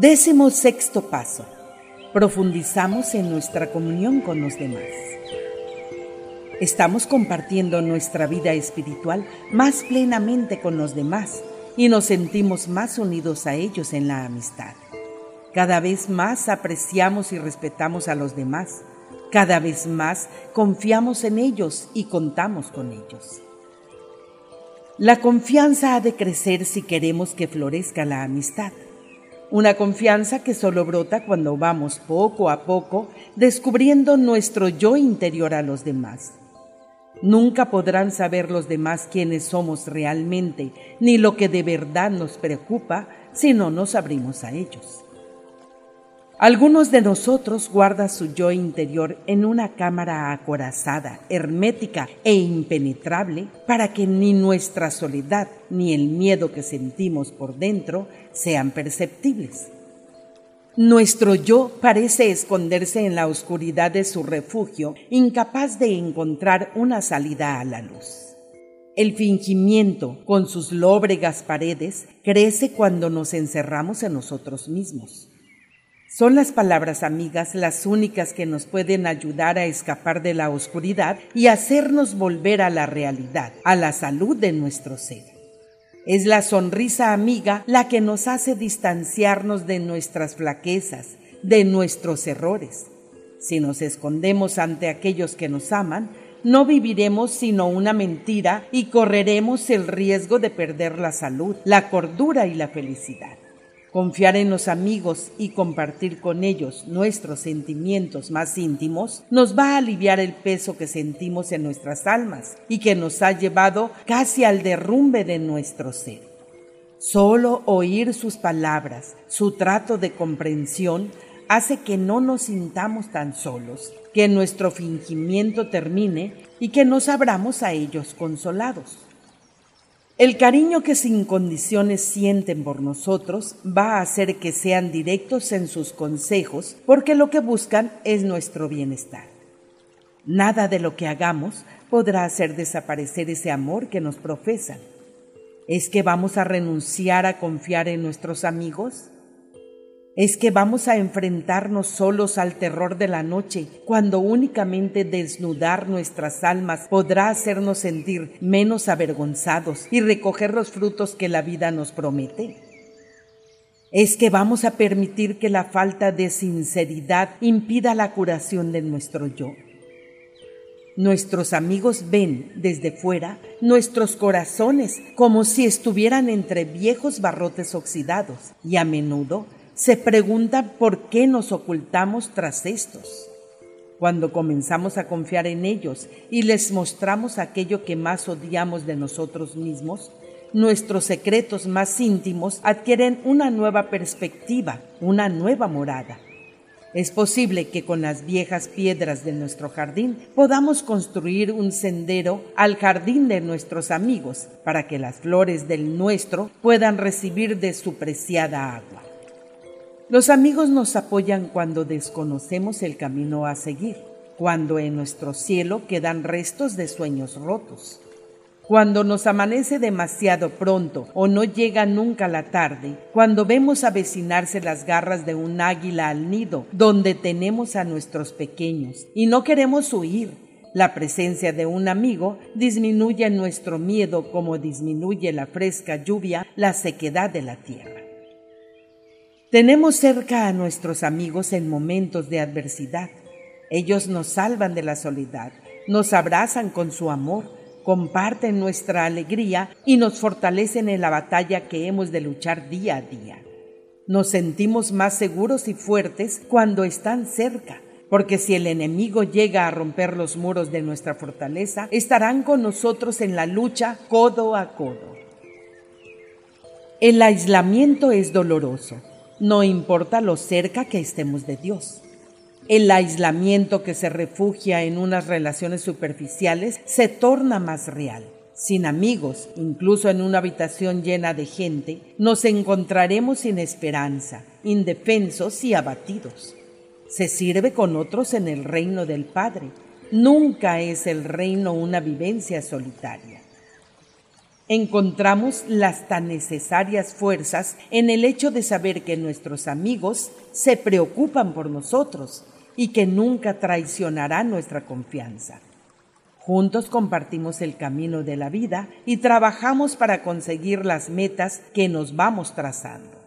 Décimo sexto paso. Profundizamos en nuestra comunión con los demás. Estamos compartiendo nuestra vida espiritual más plenamente con los demás y nos sentimos más unidos a ellos en la amistad. Cada vez más apreciamos y respetamos a los demás. Cada vez más confiamos en ellos y contamos con ellos. La confianza ha de crecer si queremos que florezca la amistad. Una confianza que solo brota cuando vamos poco a poco descubriendo nuestro yo interior a los demás. Nunca podrán saber los demás quiénes somos realmente, ni lo que de verdad nos preocupa si no nos abrimos a ellos. Algunos de nosotros guardan su yo interior en una cámara acorazada, hermética e impenetrable para que ni nuestra soledad ni el miedo que sentimos por dentro sean perceptibles. Nuestro yo parece esconderse en la oscuridad de su refugio, incapaz de encontrar una salida a la luz. El fingimiento, con sus lóbregas paredes, crece cuando nos encerramos en nosotros mismos. Son las palabras amigas las únicas que nos pueden ayudar a escapar de la oscuridad y hacernos volver a la realidad, a la salud de nuestro ser. Es la sonrisa amiga la que nos hace distanciarnos de nuestras flaquezas, de nuestros errores. Si nos escondemos ante aquellos que nos aman, no viviremos sino una mentira y correremos el riesgo de perder la salud, la cordura y la felicidad. Confiar en los amigos y compartir con ellos nuestros sentimientos más íntimos nos va a aliviar el peso que sentimos en nuestras almas y que nos ha llevado casi al derrumbe de nuestro ser. Solo oír sus palabras, su trato de comprensión, hace que no nos sintamos tan solos, que nuestro fingimiento termine y que nos abramos a ellos consolados. El cariño que sin condiciones sienten por nosotros va a hacer que sean directos en sus consejos porque lo que buscan es nuestro bienestar. Nada de lo que hagamos podrá hacer desaparecer ese amor que nos profesan. ¿Es que vamos a renunciar a confiar en nuestros amigos? Es que vamos a enfrentarnos solos al terror de la noche, cuando únicamente desnudar nuestras almas podrá hacernos sentir menos avergonzados y recoger los frutos que la vida nos promete. Es que vamos a permitir que la falta de sinceridad impida la curación de nuestro yo. Nuestros amigos ven desde fuera nuestros corazones como si estuvieran entre viejos barrotes oxidados y a menudo se pregunta por qué nos ocultamos tras estos. Cuando comenzamos a confiar en ellos y les mostramos aquello que más odiamos de nosotros mismos, nuestros secretos más íntimos adquieren una nueva perspectiva, una nueva morada. Es posible que con las viejas piedras de nuestro jardín podamos construir un sendero al jardín de nuestros amigos para que las flores del nuestro puedan recibir de su preciada agua. Los amigos nos apoyan cuando desconocemos el camino a seguir, cuando en nuestro cielo quedan restos de sueños rotos, cuando nos amanece demasiado pronto o no llega nunca la tarde, cuando vemos avecinarse las garras de un águila al nido donde tenemos a nuestros pequeños y no queremos huir. La presencia de un amigo disminuye nuestro miedo como disminuye la fresca lluvia la sequedad de la tierra. Tenemos cerca a nuestros amigos en momentos de adversidad. Ellos nos salvan de la soledad, nos abrazan con su amor, comparten nuestra alegría y nos fortalecen en la batalla que hemos de luchar día a día. Nos sentimos más seguros y fuertes cuando están cerca, porque si el enemigo llega a romper los muros de nuestra fortaleza, estarán con nosotros en la lucha codo a codo. El aislamiento es doloroso no importa lo cerca que estemos de Dios. El aislamiento que se refugia en unas relaciones superficiales se torna más real. Sin amigos, incluso en una habitación llena de gente, nos encontraremos sin esperanza, indefensos y abatidos. Se sirve con otros en el reino del Padre. Nunca es el reino una vivencia solitaria. Encontramos las tan necesarias fuerzas en el hecho de saber que nuestros amigos se preocupan por nosotros y que nunca traicionarán nuestra confianza. Juntos compartimos el camino de la vida y trabajamos para conseguir las metas que nos vamos trazando.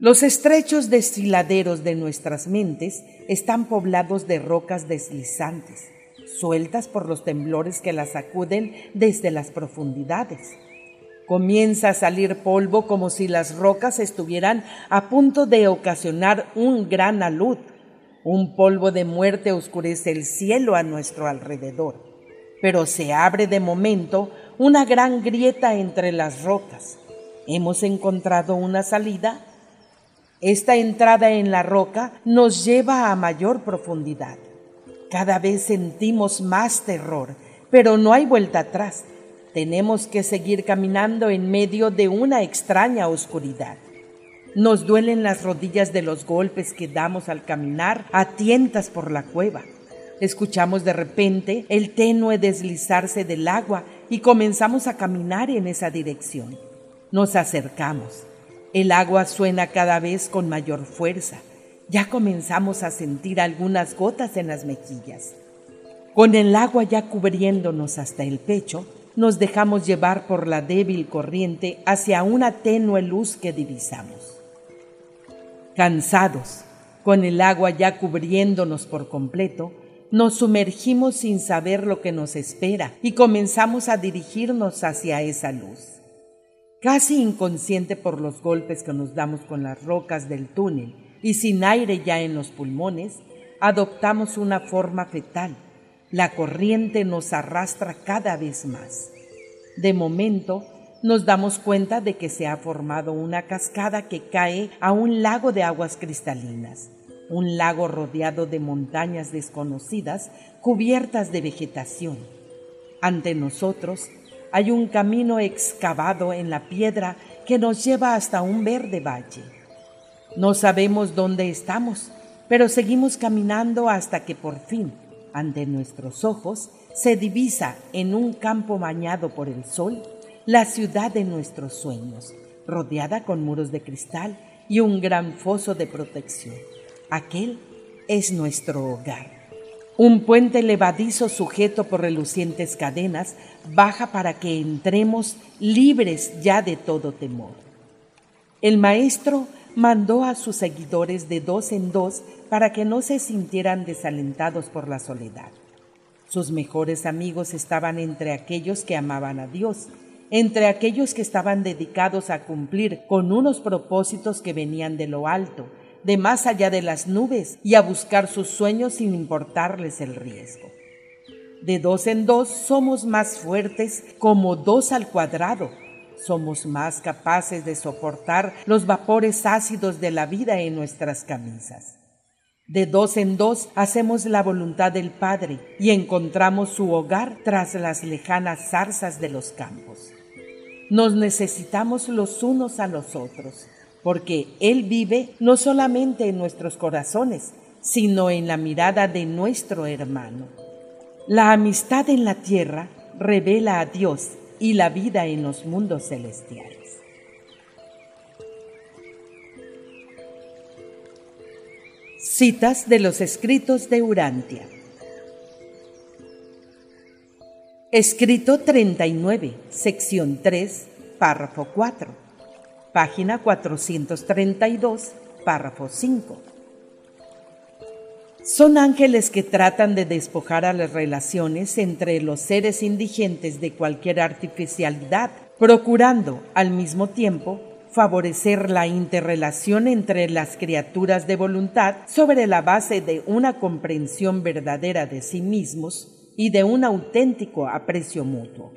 Los estrechos desfiladeros de nuestras mentes están poblados de rocas deslizantes, sueltas por los temblores que las sacuden desde las profundidades. Comienza a salir polvo como si las rocas estuvieran a punto de ocasionar un gran alud. Un polvo de muerte oscurece el cielo a nuestro alrededor, pero se abre de momento una gran grieta entre las rocas. ¿Hemos encontrado una salida? Esta entrada en la roca nos lleva a mayor profundidad. Cada vez sentimos más terror, pero no hay vuelta atrás. Tenemos que seguir caminando en medio de una extraña oscuridad. Nos duelen las rodillas de los golpes que damos al caminar a tientas por la cueva. Escuchamos de repente el tenue deslizarse del agua y comenzamos a caminar en esa dirección. Nos acercamos. El agua suena cada vez con mayor fuerza. Ya comenzamos a sentir algunas gotas en las mejillas. Con el agua ya cubriéndonos hasta el pecho, nos dejamos llevar por la débil corriente hacia una tenue luz que divisamos. Cansados, con el agua ya cubriéndonos por completo, nos sumergimos sin saber lo que nos espera y comenzamos a dirigirnos hacia esa luz. Casi inconsciente por los golpes que nos damos con las rocas del túnel y sin aire ya en los pulmones, adoptamos una forma fetal. La corriente nos arrastra cada vez más. De momento, nos damos cuenta de que se ha formado una cascada que cae a un lago de aguas cristalinas, un lago rodeado de montañas desconocidas cubiertas de vegetación. Ante nosotros hay un camino excavado en la piedra que nos lleva hasta un verde valle. No sabemos dónde estamos, pero seguimos caminando hasta que por fin, ante nuestros ojos, se divisa en un campo bañado por el sol la ciudad de nuestros sueños, rodeada con muros de cristal y un gran foso de protección. Aquel es nuestro hogar. Un puente levadizo sujeto por relucientes cadenas baja para que entremos libres ya de todo temor. El maestro mandó a sus seguidores de dos en dos para que no se sintieran desalentados por la soledad. Sus mejores amigos estaban entre aquellos que amaban a Dios, entre aquellos que estaban dedicados a cumplir con unos propósitos que venían de lo alto, de más allá de las nubes y a buscar sus sueños sin importarles el riesgo. De dos en dos somos más fuertes como dos al cuadrado. Somos más capaces de soportar los vapores ácidos de la vida en nuestras camisas. De dos en dos hacemos la voluntad del Padre y encontramos su hogar tras las lejanas zarzas de los campos. Nos necesitamos los unos a los otros porque Él vive no solamente en nuestros corazones, sino en la mirada de nuestro hermano. La amistad en la tierra revela a Dios y la vida en los mundos celestiales. Citas de los escritos de Urantia. Escrito 39, sección 3, párrafo 4 página 432, párrafo 5. Son ángeles que tratan de despojar a las relaciones entre los seres indigentes de cualquier artificialidad, procurando al mismo tiempo favorecer la interrelación entre las criaturas de voluntad sobre la base de una comprensión verdadera de sí mismos y de un auténtico aprecio mutuo.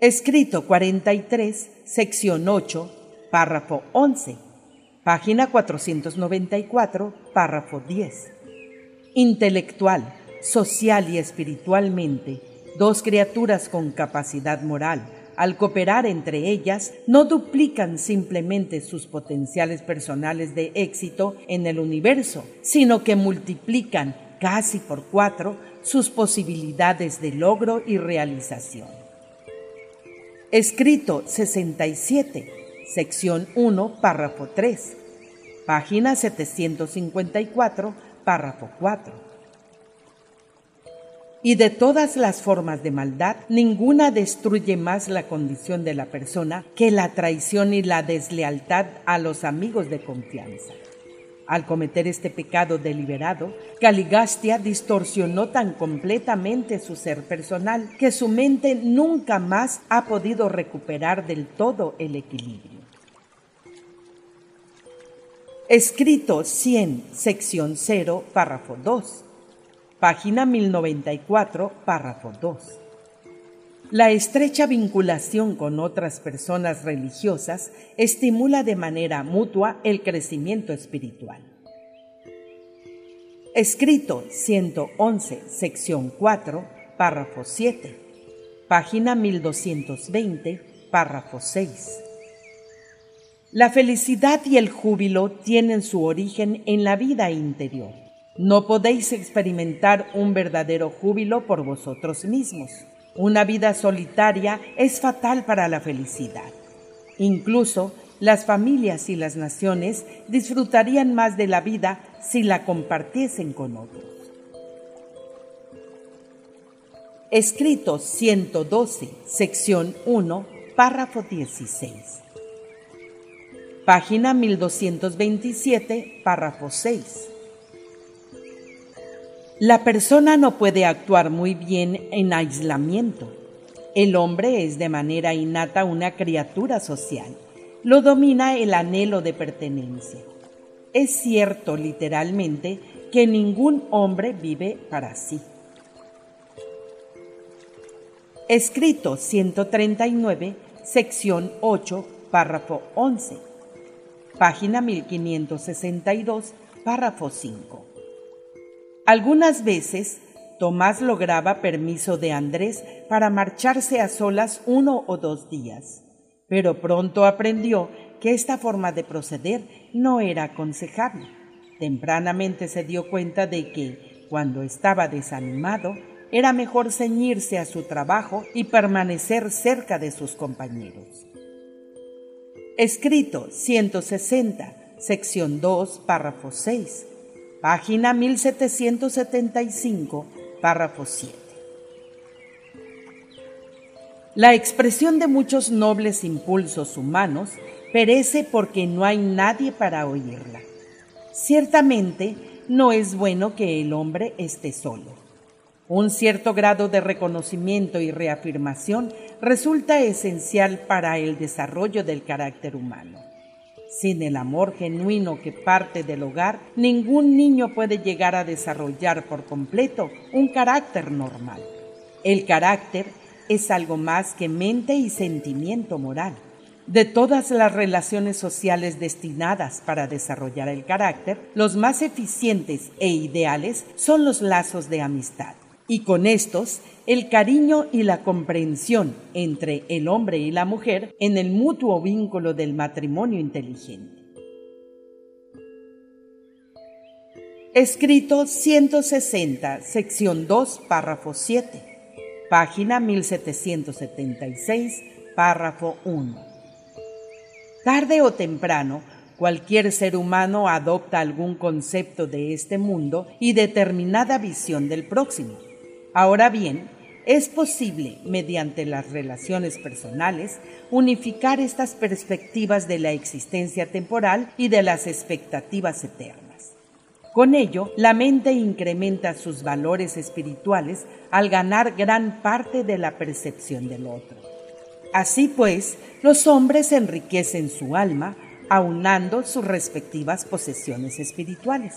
Escrito 43, sección 8, párrafo 11, página 494, párrafo 10. Intelectual, social y espiritualmente, dos criaturas con capacidad moral, al cooperar entre ellas, no duplican simplemente sus potenciales personales de éxito en el universo, sino que multiplican casi por cuatro sus posibilidades de logro y realización. Escrito 67, sección 1, párrafo 3, página 754, párrafo 4. Y de todas las formas de maldad, ninguna destruye más la condición de la persona que la traición y la deslealtad a los amigos de confianza. Al cometer este pecado deliberado, Caligastia distorsionó tan completamente su ser personal que su mente nunca más ha podido recuperar del todo el equilibrio. Escrito 100, sección 0, párrafo 2. Página 1094, párrafo 2. La estrecha vinculación con otras personas religiosas estimula de manera mutua el crecimiento espiritual. Escrito 111, sección 4, párrafo 7. Página 1220, párrafo 6. La felicidad y el júbilo tienen su origen en la vida interior. No podéis experimentar un verdadero júbilo por vosotros mismos. Una vida solitaria es fatal para la felicidad. Incluso las familias y las naciones disfrutarían más de la vida si la compartiesen con otros. Escrito 112, sección 1, párrafo 16. Página 1227, párrafo 6. La persona no puede actuar muy bien en aislamiento. El hombre es de manera innata una criatura social. Lo domina el anhelo de pertenencia. Es cierto literalmente que ningún hombre vive para sí. Escrito 139, sección 8, párrafo 11. Página 1562, párrafo 5. Algunas veces Tomás lograba permiso de Andrés para marcharse a solas uno o dos días, pero pronto aprendió que esta forma de proceder no era aconsejable. Tempranamente se dio cuenta de que, cuando estaba desanimado, era mejor ceñirse a su trabajo y permanecer cerca de sus compañeros. Escrito 160, sección 2, párrafo 6 página 1775, párrafo 7. La expresión de muchos nobles impulsos humanos perece porque no hay nadie para oírla. Ciertamente, no es bueno que el hombre esté solo. Un cierto grado de reconocimiento y reafirmación resulta esencial para el desarrollo del carácter humano. Sin el amor genuino que parte del hogar, ningún niño puede llegar a desarrollar por completo un carácter normal. El carácter es algo más que mente y sentimiento moral. De todas las relaciones sociales destinadas para desarrollar el carácter, los más eficientes e ideales son los lazos de amistad y con estos el cariño y la comprensión entre el hombre y la mujer en el mutuo vínculo del matrimonio inteligente. Escrito 160, sección 2, párrafo 7, página 1776, párrafo 1. Tarde o temprano, cualquier ser humano adopta algún concepto de este mundo y determinada visión del próximo Ahora bien, es posible, mediante las relaciones personales, unificar estas perspectivas de la existencia temporal y de las expectativas eternas. Con ello, la mente incrementa sus valores espirituales al ganar gran parte de la percepción del otro. Así pues, los hombres enriquecen su alma aunando sus respectivas posesiones espirituales.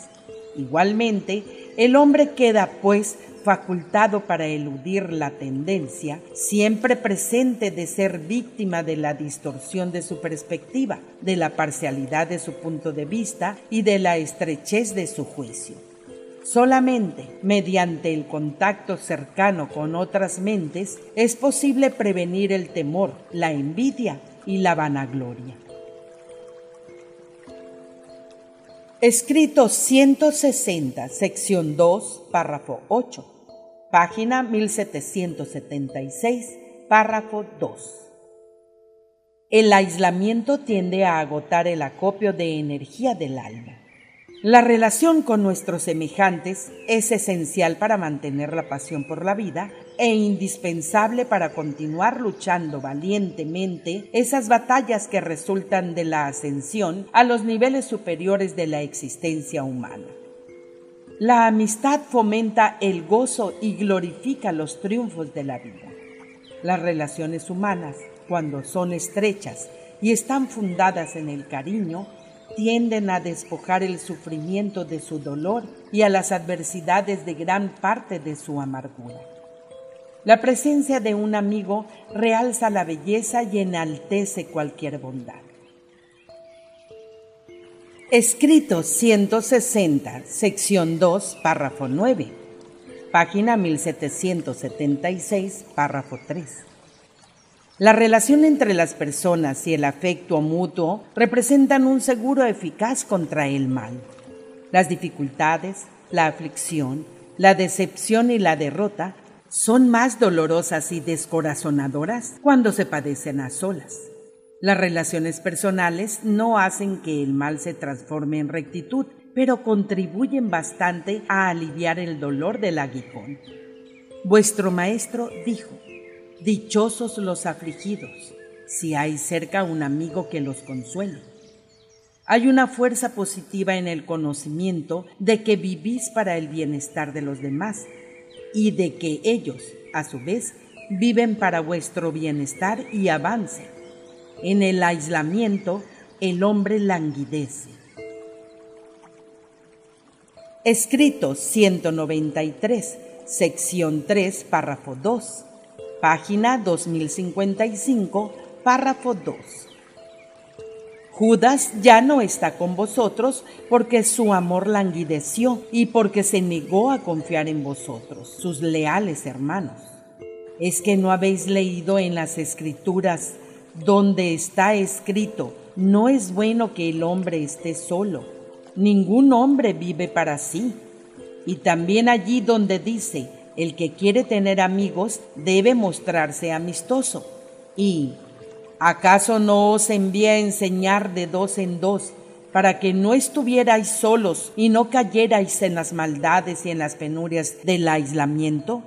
Igualmente, el hombre queda, pues, facultado para eludir la tendencia, siempre presente de ser víctima de la distorsión de su perspectiva, de la parcialidad de su punto de vista y de la estrechez de su juicio. Solamente mediante el contacto cercano con otras mentes es posible prevenir el temor, la envidia y la vanagloria. Escrito 160, sección 2, párrafo 8, página 1776, párrafo 2. El aislamiento tiende a agotar el acopio de energía del alma. La relación con nuestros semejantes es esencial para mantener la pasión por la vida e indispensable para continuar luchando valientemente esas batallas que resultan de la ascensión a los niveles superiores de la existencia humana. La amistad fomenta el gozo y glorifica los triunfos de la vida. Las relaciones humanas, cuando son estrechas y están fundadas en el cariño, tienden a despojar el sufrimiento de su dolor y a las adversidades de gran parte de su amargura. La presencia de un amigo realza la belleza y enaltece cualquier bondad. Escrito 160, sección 2, párrafo 9, página 1776, párrafo 3. La relación entre las personas y el afecto mutuo representan un seguro eficaz contra el mal. Las dificultades, la aflicción, la decepción y la derrota son más dolorosas y descorazonadoras cuando se padecen a solas. Las relaciones personales no hacen que el mal se transforme en rectitud, pero contribuyen bastante a aliviar el dolor del aguijón. Vuestro maestro dijo, Dichosos los afligidos, si hay cerca un amigo que los consuele. Hay una fuerza positiva en el conocimiento de que vivís para el bienestar de los demás y de que ellos, a su vez, viven para vuestro bienestar y avance. En el aislamiento, el hombre languidece. Escrito 193, sección 3, párrafo 2 página 2055, párrafo 2. Judas ya no está con vosotros porque su amor languideció y porque se negó a confiar en vosotros, sus leales hermanos. ¿Es que no habéis leído en las escrituras donde está escrito, no es bueno que el hombre esté solo, ningún hombre vive para sí? Y también allí donde dice, el que quiere tener amigos debe mostrarse amistoso. ¿Y acaso no os envié a enseñar de dos en dos para que no estuvierais solos y no cayerais en las maldades y en las penurias del aislamiento?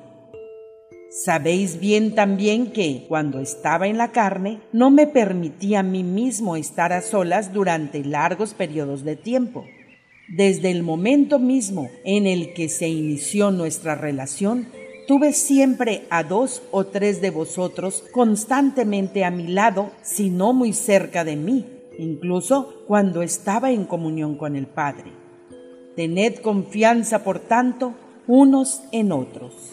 Sabéis bien también que, cuando estaba en la carne, no me permití a mí mismo estar a solas durante largos periodos de tiempo desde el momento mismo en el que se inició nuestra relación, tuve siempre a dos o tres de vosotros constantemente a mi lado, si no muy cerca de mí, incluso cuando estaba en comunión con el Padre. Tened confianza, por tanto, unos en otros.